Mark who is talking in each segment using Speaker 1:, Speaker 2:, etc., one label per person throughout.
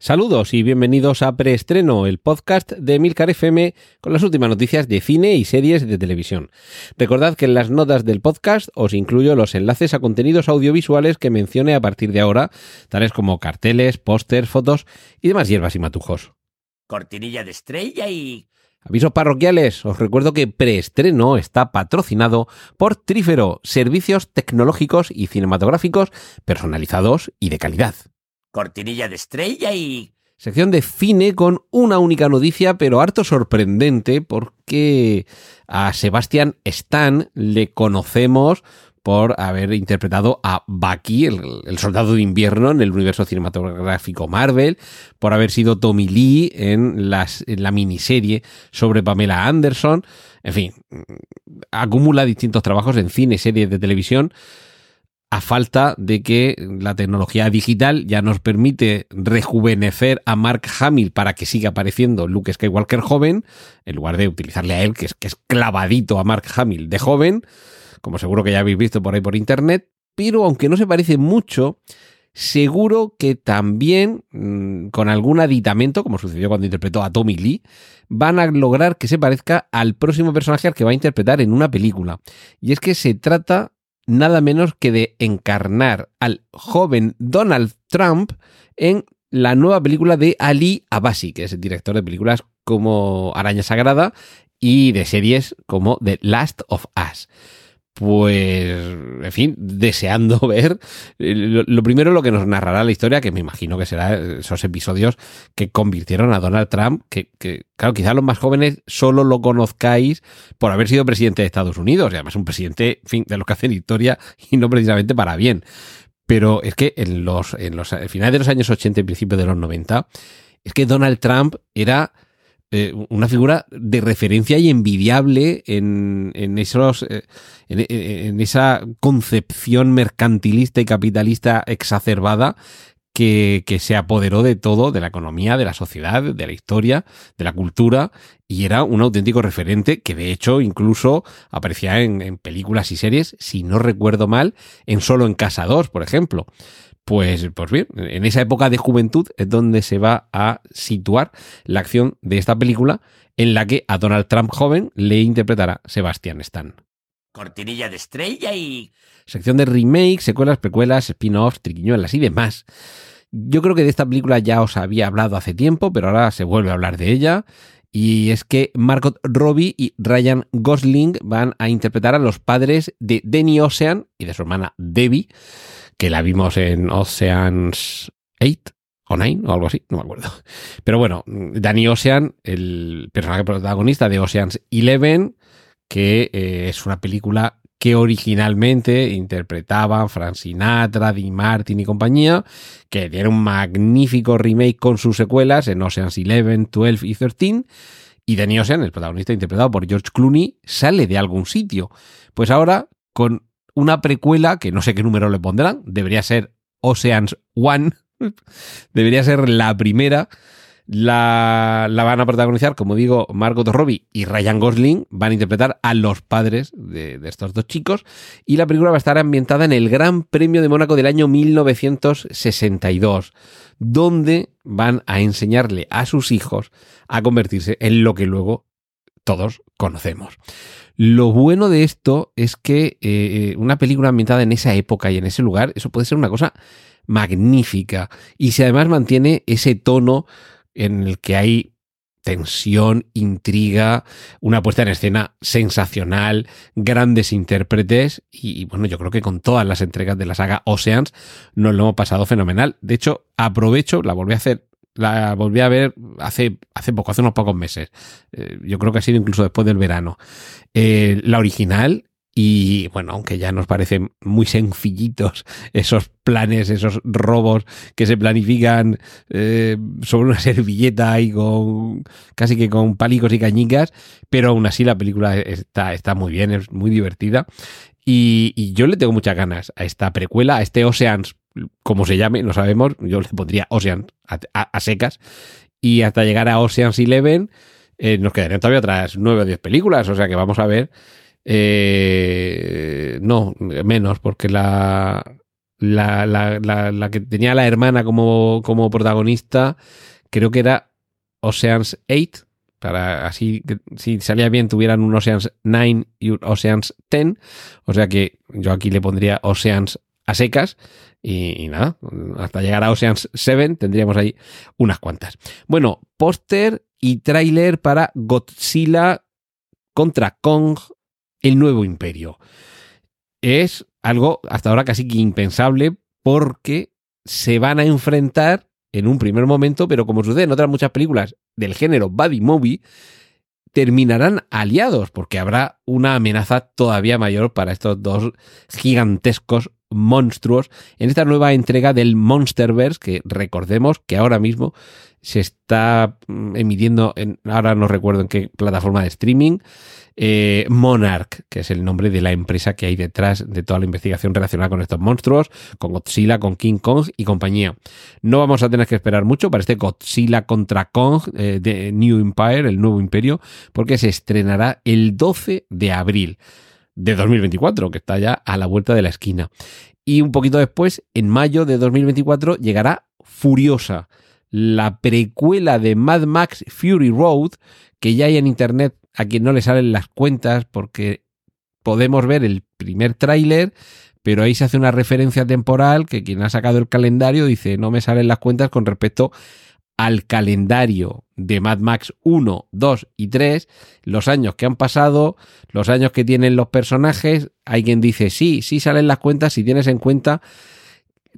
Speaker 1: Saludos y bienvenidos a Preestreno, el podcast de Milcar FM con las últimas noticias de cine y series de televisión. Recordad que en las notas del podcast os incluyo los enlaces a contenidos audiovisuales que mencione a partir de ahora, tales como carteles, pósters, fotos y demás hierbas y matujos.
Speaker 2: Cortinilla de estrella y...
Speaker 1: Avisos parroquiales, os recuerdo que Preestreno está patrocinado por Trífero, servicios tecnológicos y cinematográficos personalizados y de calidad
Speaker 2: cortinilla de estrella y...
Speaker 1: Sección de cine con una única noticia, pero harto sorprendente, porque a Sebastian Stan le conocemos por haber interpretado a Bucky, el, soldado de invierno en el universo cinematográfico Marvel, por haber sido Tommy Lee en, las, en la miniserie sobre Pamela Anderson, en fin, acumula distintos trabajos en cine, series de televisión a falta de que la tecnología digital ya nos permite rejuvenecer a Mark Hamill para que siga apareciendo Luke Skywalker joven, en lugar de utilizarle a él, que es, clavadito a Mark Hamill de joven, como seguro que ya habéis visto por ahí por internet, pero aunque no se parece mucho, seguro que también mm, con algún aditamento, como sucedió cuando interpretó a Tommy Lee, van a lograr que se parezca al próximo personaje al que va a interpretar en una película. Y es que se trata nada menos que de encarnar al joven Donald Trump en la nueva película de Ali Abasi, que es el director de películas como Araña Sagrada y de series como The Last of Us pues, en fin, deseando ver eh, lo, primero lo que nos narrará la historia, que me imagino que será esos episodios que convirtieron a Donald Trump, que, claro, quizás los más jóvenes solo lo conozcáis por haber sido presidente de Estados Unidos, y además un presidente, en fin, de los que hacen historia y no precisamente para bien. Pero es que en los, en los finales de los años 80 y principios de los 90, es que Donald Trump era eh, una figura de referencia y envidiable en, en esos eh, en, esa concepción mercantilista y capitalista exacerbada que, que, se apoderó de todo, de la economía, de la sociedad, de la historia, de la cultura, y era un auténtico referente que de hecho incluso aparecía en, en películas y series, si no recuerdo mal, en Solo en Casa 2, por ejemplo. Pues, pues bien, en esa época de juventud es donde se va a situar la acción de esta película en la que a Donald Trump joven le interpretará Sebastian Stan.
Speaker 2: Cortinilla de estrella y...
Speaker 1: Sección de remakes, secuelas, precuelas, spin-offs, triquiñuelas y demás. Yo creo que de esta película ya os había hablado hace tiempo, pero ahora se vuelve a hablar de ella. Y es que Margot Robbie y Ryan Gosling van a interpretar a los padres de Denny Ocean y de su hermana Debbie que la vimos en Oceans 8 o 9 o algo así, no me acuerdo. Pero bueno, Danny Ocean, el personaje protagonista de Oceans 11, que eh, es una película que originalmente interpretaban Frank Sinatra, Dean Martin y compañía, que tiene un magnífico remake con sus secuelas en Oceans 11, 12 y 13. Y Danny Ocean, el protagonista interpretado por George Clooney, sale de algún sitio. Pues ahora, con una precuela que no sé qué número le pondrán, debería ser Oceans One, debería ser la primera. La, van a protagonizar, como digo, Margot Robbie y Ryan Gosling van a interpretar a los padres de, de, estos dos chicos y la película va a estar ambientada en el Gran Premio de Mónaco del año 1962, donde van a enseñarle a sus hijos a convertirse en lo que luego todos conocemos. Lo bueno de esto es que eh, una película ambientada en esa época y en ese lugar, eso puede ser una cosa magnífica. Y si además mantiene ese tono en el que hay tensión, intriga, una puesta en escena sensacional, grandes intérpretes y, bueno, yo creo que con todas las entregas de la saga Oceans nos lo hemos pasado fenomenal. De hecho, aprovecho, la volví a hacer la volví a ver hace, hace poco, hace unos pocos meses. Eh, yo creo que ha sido incluso después del verano. Eh, la original Y bueno, aunque ya nos parecen muy sencillitos esos planes, esos robos que se planifican eh, sobre una servilleta y con casi que con palicos y cañicas, pero aún así la película está, está muy bien, es muy divertida. Y, y yo le tengo muchas ganas a esta precuela, a este Oceans, como se llame, no sabemos, yo le pondría Oceans a, secas. Y hasta llegar a Oceans Eleven, eh, nos quedarían todavía otras nueve o diez películas, o sea que vamos a ver. eh, no, menos, porque la, la, la, la, la que tenía la hermana como, como protagonista, creo que era Oceans 8, para así, si salía bien, tuvieran un Oceans 9 y un Oceans 10. O sea que yo aquí le pondría Oceans a secas. Y, nada, hasta llegar a Oceans 7 tendríamos ahí unas cuantas. Bueno, póster y tráiler para Godzilla contra Kong, el nuevo imperio. Es algo hasta ahora casi que impensable porque se van a enfrentar en un primer momento, pero como sucede en otras muchas películas del género Buddy Movie, terminarán aliados porque habrá una amenaza todavía mayor para estos dos gigantescos monstruos en esta nueva entrega del Monsterverse que recordemos que ahora mismo se está mm, emitiendo en, ahora no recuerdo en qué plataforma de streaming eh, Monarch, que es el nombre de la empresa que hay detrás de toda la investigación relacionada con estos monstruos, con Godzilla, con King Kong y compañía. No vamos a tener que esperar mucho para este Godzilla contra Kong eh, de New Empire, el nuevo imperio, porque se estrenará el 12 de abril de 2024, que está ya a la vuelta de la esquina. Y un poquito después, en mayo de 2024, llegará Furiosa, la precuela de Mad Max Fury Road, que ya hay en internet a quien no le salen las cuentas porque podemos ver el primer tráiler, pero ahí se hace una referencia temporal que quien ha sacado el calendario dice no me salen las cuentas con respecto al calendario de Mad Max 1, 2 y 3, los años que han pasado, los años que tienen los personajes, hay quien dice sí, sí salen las cuentas si tienes en cuenta,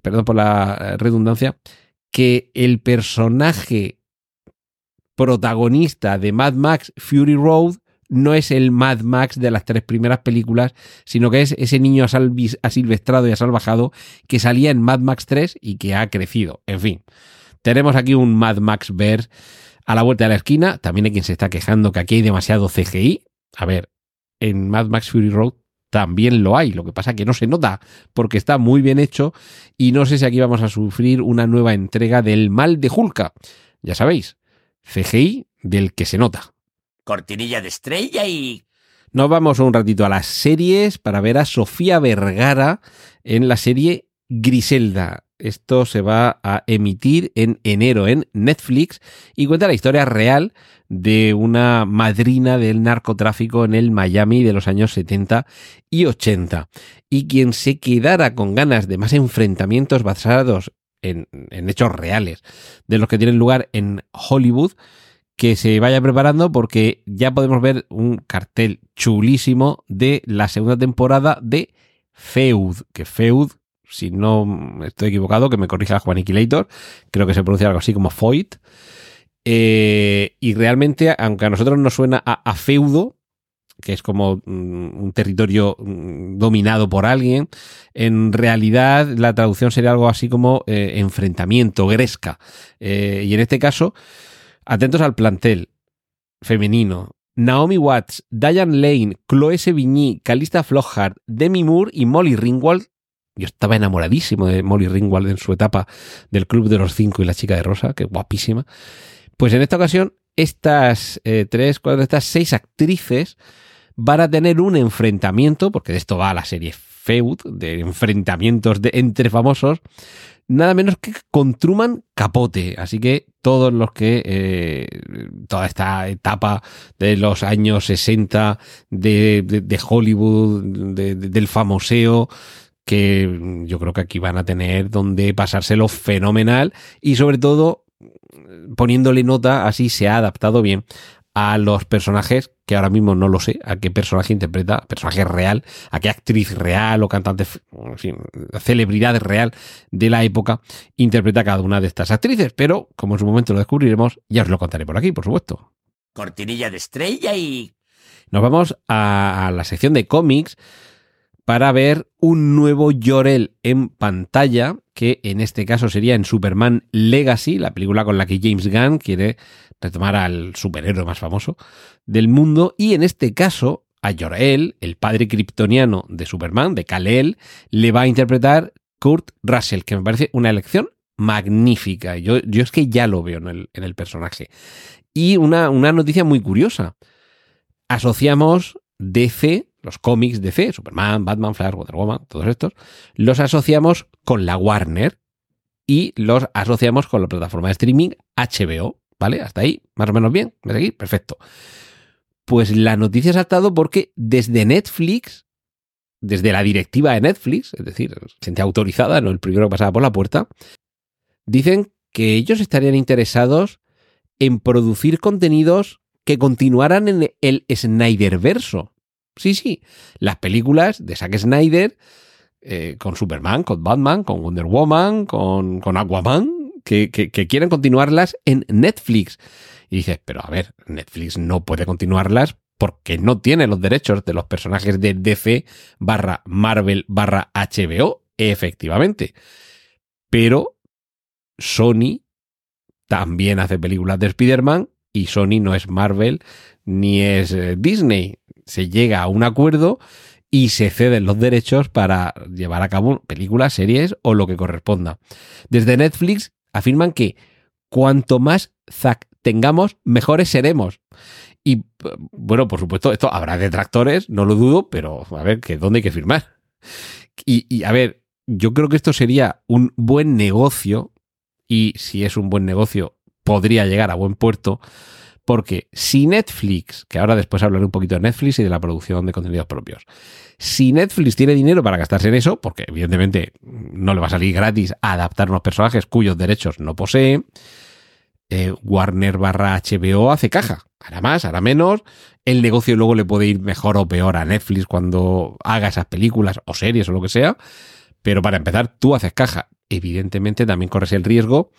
Speaker 1: perdón por la redundancia, que el personaje protagonista de Mad Max Fury Road no es el Mad Max de las tres primeras películas, sino que es ese niño asilvestrado y asalvajado que salía en Mad Max 3 y que ha crecido. En fin, tenemos aquí un Mad Max Verse a la vuelta de la esquina. También hay quien se está quejando que aquí hay demasiado CGI. A ver, en Mad Max Fury Road también lo hay, lo que pasa que no se nota porque está muy bien hecho y no sé si aquí vamos a sufrir una nueva entrega del mal de Hulka. Ya sabéis, CGI del que se nota.
Speaker 2: Cortinilla de estrella y...
Speaker 1: Nos vamos un ratito a las series para ver a Sofía Vergara en la serie Griselda. Esto se va a emitir en enero en Netflix y cuenta la historia real de una madrina del narcotráfico en el Miami de los años 70 y 80. Y quien se quedara con ganas de más enfrentamientos basados en, en hechos reales de los que tienen lugar en Hollywood, que se vaya preparando porque ya podemos ver un cartel chulísimo de la segunda temporada de Feud, que Feud, si no estoy equivocado, que me corrija Juan Iquilator, creo que se pronuncia algo así como Foyt. Eh, y realmente, aunque a nosotros nos suena a, a feudo, que es como mm, un territorio mm, dominado por alguien, en realidad la traducción sería algo así como eh, enfrentamiento, gresca. Eh, y en este caso, atentos al plantel femenino. Naomi Watts, Diane Lane, Chloe Sevigny, Calista Flockhart, Demi Moore y Molly Ringwald. Yo estaba enamoradísimo de Molly Ringwald en su etapa del Club de los Cinco y la chica de Rosa, que guapísima. Pues en esta ocasión, estas eh, tres, cuatro, estas seis actrices van a tener un enfrentamiento, porque de esto va la serie Feud, de enfrentamientos de, entre famosos, nada menos que con Truman Capote. Así que todos los que, eh, toda esta etapa de los años 60 de, de, de Hollywood, de, del famoseo, que yo creo que aquí van a tener donde pasárselo fenomenal y sobre todo poniéndole nota, así se ha adaptado bien a los personajes, que ahora mismo no lo sé, a qué personaje interpreta, personaje real, a qué actriz real o cantante, en fin, celebridad real de la época interpreta cada una de estas actrices, pero como en su momento lo descubriremos, ya os lo contaré por aquí, por supuesto.
Speaker 2: Cortinilla de estrella y...
Speaker 1: Nos vamos a, a la sección de cómics para ver un nuevo Jorel en pantalla, que en este caso sería en Superman Legacy, la película con la que James Gunn quiere retomar al superhéroe más famoso del mundo, y en este caso a Jor-El, el padre kryptoniano de Superman, de Kal-El, le va a interpretar Kurt Russell, que me parece una elección magnífica. Yo, es que ya lo veo en el, en el personaje. Y una, una noticia muy curiosa. Asociamos DC, los cómics DC, Superman, Batman, Flash, Wonder Woman, todos estos, los asociamos con la Warner y los asociamos con la plataforma de streaming HBO. ¿Vale? Hasta ahí, más o menos bien. ¿Me seguís? Perfecto. Pues la noticia ha saltado porque desde Netflix, desde la directiva de Netflix, es decir, gente autorizada, no el primero que pasaba por la puerta, dicen que ellos estarían interesados en producir contenidos que continuaran en el Snyderverso. Sí, sí, las películas de Zack Snyder eh, con Superman, con Batman, con Wonder Woman, con, con Aquaman, que, que, quieren continuarlas en Netflix. Y dices, pero a ver, Netflix no puede continuarlas porque no tiene los derechos de los personajes de DC barra Marvel barra HBO, efectivamente. Pero Sony también hace películas de Spider-Man y Sony no es Marvel ni es eh, Disney. Se llega a un acuerdo y se ceden los derechos para llevar a cabo películas, series o lo que corresponda. Desde Netflix afirman que cuanto más Zack tengamos, mejores seremos. Y bueno, por supuesto, esto habrá detractores, no lo dudo, pero a ver, que dónde hay que firmar. Y, y a ver, yo creo que esto sería un buen negocio, y si es un buen negocio, podría llegar a buen puerto, porque si Netflix, que ahora después hablaré un poquito de Netflix y de la producción de contenidos propios, si Netflix tiene dinero para gastarse en eso, porque evidentemente no le va a salir gratis a adaptar unos personajes cuyos derechos no posee, eh, Warner barra HBO hace caja. Hará más, hará menos. El negocio luego le puede ir mejor o peor a Netflix cuando haga esas películas o series o lo que sea. Pero para empezar, tú haces caja. Evidentemente también corres el riesgo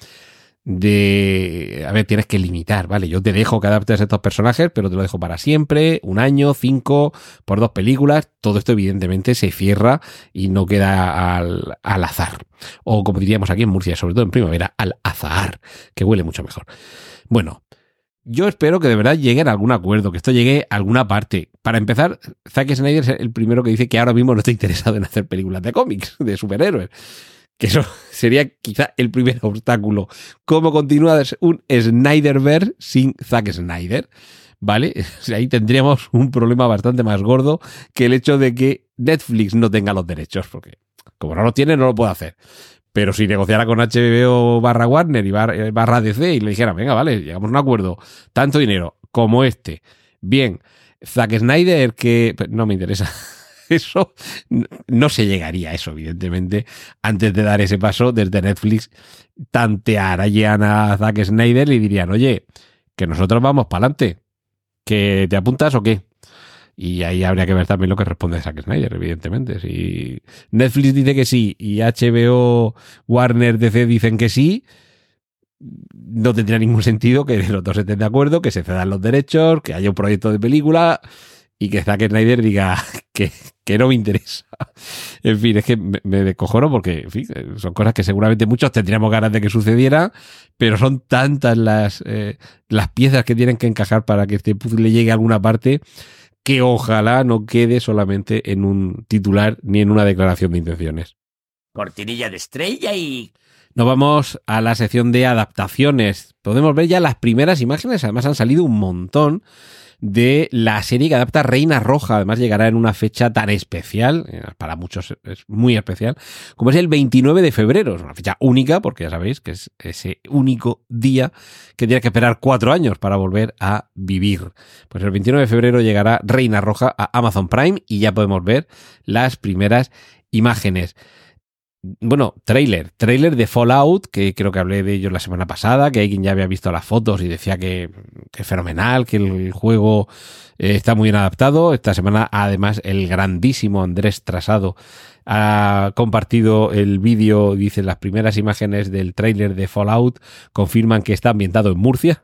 Speaker 1: de, a ver, tienes que limitar, ¿vale? Yo te dejo que adaptes a estos personajes, pero te lo dejo para siempre, un año, cinco, por dos películas. Todo esto evidentemente se cierra y no queda al, al azar. O como diríamos aquí en Murcia, sobre todo en primavera, al azar, que huele mucho mejor. Bueno, yo espero que de verdad lleguen a algún acuerdo, que esto llegue a alguna parte. Para empezar, Zack Snyder es el primero que dice que ahora mismo no está interesado en hacer películas de cómics, de superhéroes que eso sería quizá el primer obstáculo. ¿Cómo continúa un Snyderverse sin Zack Snyder? ¿Vale? Ahí tendríamos un problema bastante más gordo que el hecho de que Netflix no tenga los derechos, porque como no lo tiene, no lo puede hacer. Pero si negociara con HBO barra Warner y barra DC y le dijera, venga, vale, llegamos a un acuerdo, tanto dinero como este, bien, Zack Snyder, que no me interesa eso no se llegaría a eso, evidentemente, antes de dar ese paso desde Netflix, tantearían a Zack Snyder y dirían, oye, que nosotros vamos para adelante, que te apuntas o qué. Y ahí habría que ver también lo que responde Zack Snyder, evidentemente. Si Netflix dice que sí y HBO, Warner, DC dicen que sí, no tendría ningún sentido que los dos estén de acuerdo, que se cedan los derechos, que haya un proyecto de película y que Zack Snyder diga que, que no me interesa. En fin, es que me, me porque en fin, son cosas que seguramente muchos tendríamos ganas de que sucediera, pero son tantas las, eh, las piezas que tienen que encajar para que este puzzle llegue a alguna parte que ojalá no quede solamente en un titular ni en una declaración de intenciones.
Speaker 2: Cortinilla de estrella y...
Speaker 1: Nos vamos a la sección de adaptaciones. Podemos ver ya las primeras imágenes, además han salido un montón de la serie que adapta Reina Roja. Además llegará en una fecha tan especial, eh, para muchos es muy especial, como es el 29 de febrero. Es una fecha única, porque ya sabéis que es ese único día que tiene que esperar cuatro años para volver a vivir. Pues el 29 de febrero llegará Reina Roja a Amazon Prime y ya podemos ver las primeras imágenes bueno, trailer, trailer de Fallout, que creo que hablé de ello la semana pasada, que alguien ya había visto las fotos y decía que, es fenomenal, que el juego eh, está muy bien adaptado. Esta semana, además, el grandísimo Andrés Trasado ha compartido el vídeo, dice, las primeras imágenes del trailer de Fallout confirman que está ambientado en Murcia.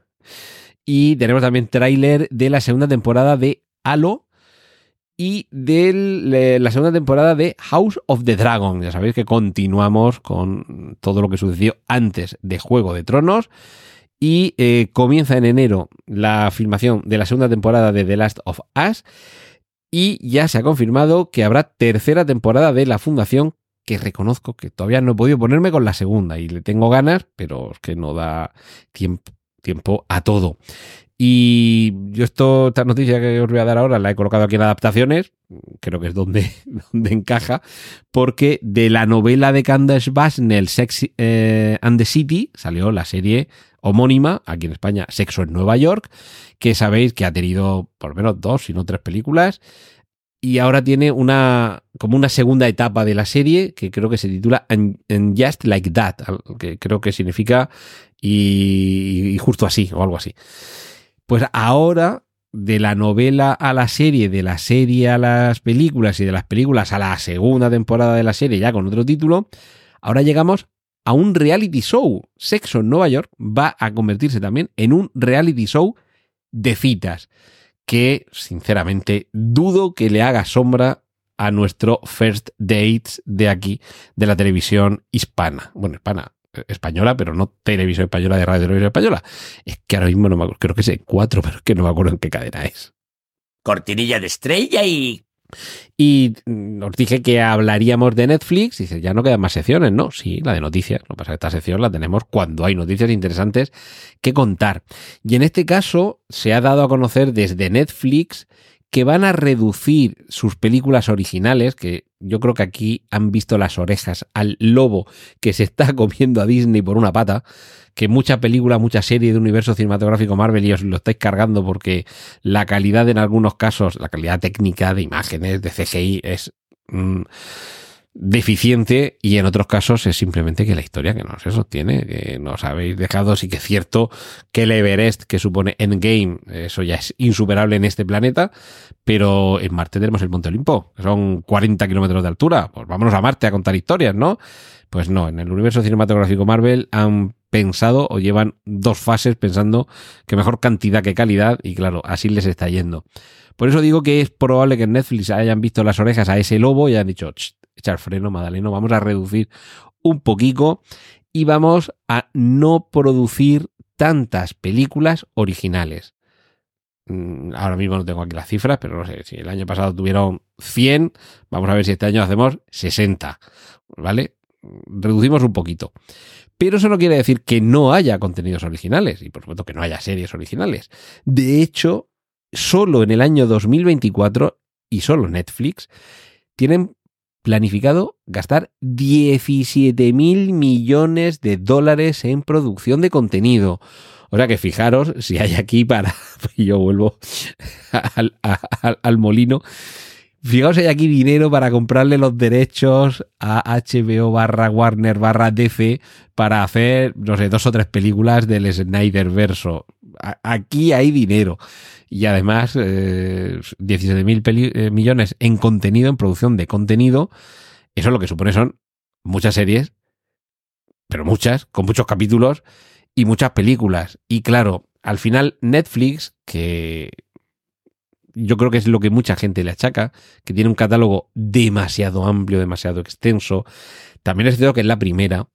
Speaker 1: Y tenemos también trailer de la segunda temporada de Halo, y de la segunda temporada de House of the Dragon. Ya sabéis que continuamos con todo lo que sucedió antes de Juego de Tronos. Y eh, comienza en enero la filmación de la segunda temporada de The Last of Us. Y ya se ha confirmado que habrá tercera temporada de La Fundación, que reconozco que todavía no he podido ponerme con la segunda y le tengo ganas, pero es que no da tiempo, tiempo a todo. Y yo esto, esta noticia que os voy a dar ahora la he colocado aquí en adaptaciones, creo que es donde, encaja, porque de la novela de Candace Basnell, Sex eh, and the City, salió la serie homónima, aquí en España, Sexo en Nueva York, que sabéis que ha tenido por lo menos dos, si no tres películas, y ahora tiene una como una segunda etapa de la serie que creo que se titula And, Just Like That, que creo que significa y justo así o algo así. Pues ahora, de la novela a la serie, de la serie a las películas y de las películas a la segunda temporada de la serie, ya con otro título, ahora llegamos a un reality show. Sexo en Nueva York va a convertirse también en un reality show de citas, que sinceramente dudo que le haga sombra a nuestro first dates de aquí, de la televisión hispana. Bueno, hispana, española, pero no televisión española de radio televisión española. Es que ahora mismo no me acuerdo, creo que es cuatro, pero es que no me acuerdo en qué cadena es.
Speaker 2: Cortinilla de estrella y...
Speaker 1: Y os dije que hablaríamos de Netflix. Dice, ya no quedan más secciones, ¿no? Sí, la de noticias. Lo que pasa es que esta sección la tenemos cuando hay noticias interesantes que contar. Y en este caso se ha dado a conocer desde Netflix que van a reducir sus películas originales, que yo creo que aquí han visto las orejas al lobo que se está comiendo a Disney por una pata, que mucha película, mucha serie de universo cinematográfico Marvel y os lo estáis cargando porque la calidad en algunos casos, la calidad técnica de imágenes, de CGI es... Mm, deficiente y en otros casos es simplemente que la historia que no se sostiene, que nos habéis dejado, sí que es cierto que el Everest que supone Endgame, eso ya es insuperable en este planeta, pero en Marte tenemos el Monte Olimpo, que son 40 kilómetros de altura, pues vámonos a Marte a contar historias, ¿no? Pues no, en el universo cinematográfico Marvel han pensado o llevan dos fases pensando que mejor cantidad que calidad y claro, así les está yendo. Por eso digo que es probable que en Netflix hayan visto las orejas a ese lobo y hayan dicho, echar freno, Madaleno, vamos a reducir un poquito y vamos a no producir tantas películas originales. Mm, ahora mismo no tengo aquí las cifras, pero no sé, si el año pasado tuvieron 100, vamos a ver si este año hacemos 60, ¿vale? Reducimos un poquito. Pero eso no quiere decir que no haya contenidos originales y por supuesto que no haya series originales. De hecho, solo en el año 2024 y solo Netflix tienen planificado gastar 17 mil millones de dólares en producción de contenido. O sea que fijaros si hay aquí para... Yo vuelvo al, molino. Fijaos si hay aquí dinero para comprarle los derechos a HBO barra Warner barra DC para hacer, no sé, dos o tres películas del Snyder verso. Aquí hay dinero y además eh, 17 mil eh, millones en contenido, en producción de contenido. Eso lo que supone son muchas series, pero muchas, con muchos capítulos y muchas películas. Y claro, al final Netflix, que yo creo que es lo que mucha gente le achaca, que tiene un catálogo demasiado amplio, demasiado extenso. También es cierto que es la primera,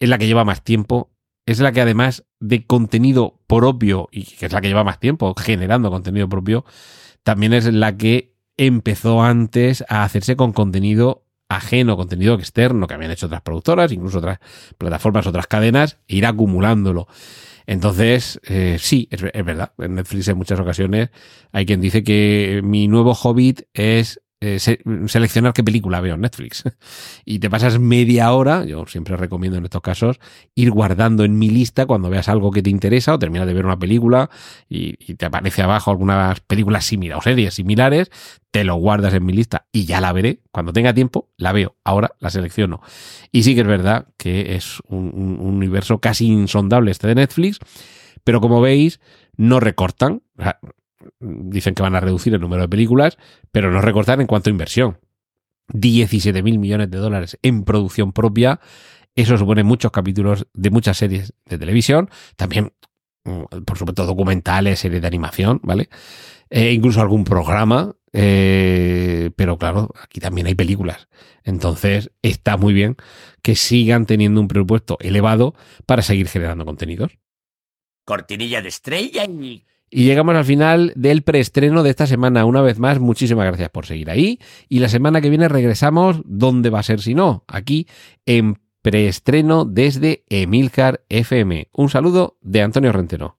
Speaker 1: es la que lleva más tiempo es la que además de contenido propio, y que es la que lleva más tiempo generando contenido propio, también es la que empezó antes a hacerse con contenido ajeno, contenido externo que habían hecho otras productoras, incluso otras plataformas, otras cadenas, e ir acumulándolo. Entonces, eh, sí, es, es, verdad. En Netflix en muchas ocasiones hay quien dice que mi nuevo hobbit es eh, seleccionar qué película veo en Netflix. y te pasas media hora, yo siempre recomiendo en estos casos, ir guardando en mi lista cuando veas algo que te interesa o terminas de ver una película y, te aparece abajo algunas películas similares o series similares, te lo guardas en mi lista y ya la veré. Cuando tenga tiempo, la veo. Ahora la selecciono. Y sí que es verdad que es un, un universo casi insondable este de Netflix, pero como veis, no recortan dicen que van a reducir el número de películas, pero no recortar en cuanto a inversión. 17 mil millones de dólares en producción propia. Eso supone muchos capítulos de muchas series de televisión. También, mm, por supuesto, documentales, series de animación, ¿vale? eh, incluso algún programa, eh, pero claro, aquí también hay películas. Entonces está muy bien que sigan teniendo un presupuesto elevado para seguir generando contenidos.
Speaker 2: Cortinilla de estrella y...
Speaker 1: Y llegamos al final del preestreno de esta semana. Una vez más, muchísimas gracias por seguir ahí. Y la semana que viene regresamos, ¿dónde va a ser si no? Aquí en preestreno desde Emilcar FM. Un saludo de Antonio Rentero.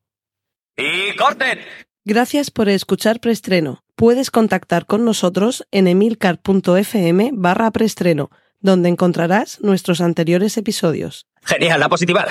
Speaker 2: ¡Y corten!
Speaker 3: Gracias por escuchar Preestreno. Puedes contactar con nosotros en emilcar.fm barra preestreno, donde encontrarás nuestros anteriores episodios.
Speaker 2: Genial, la positiva.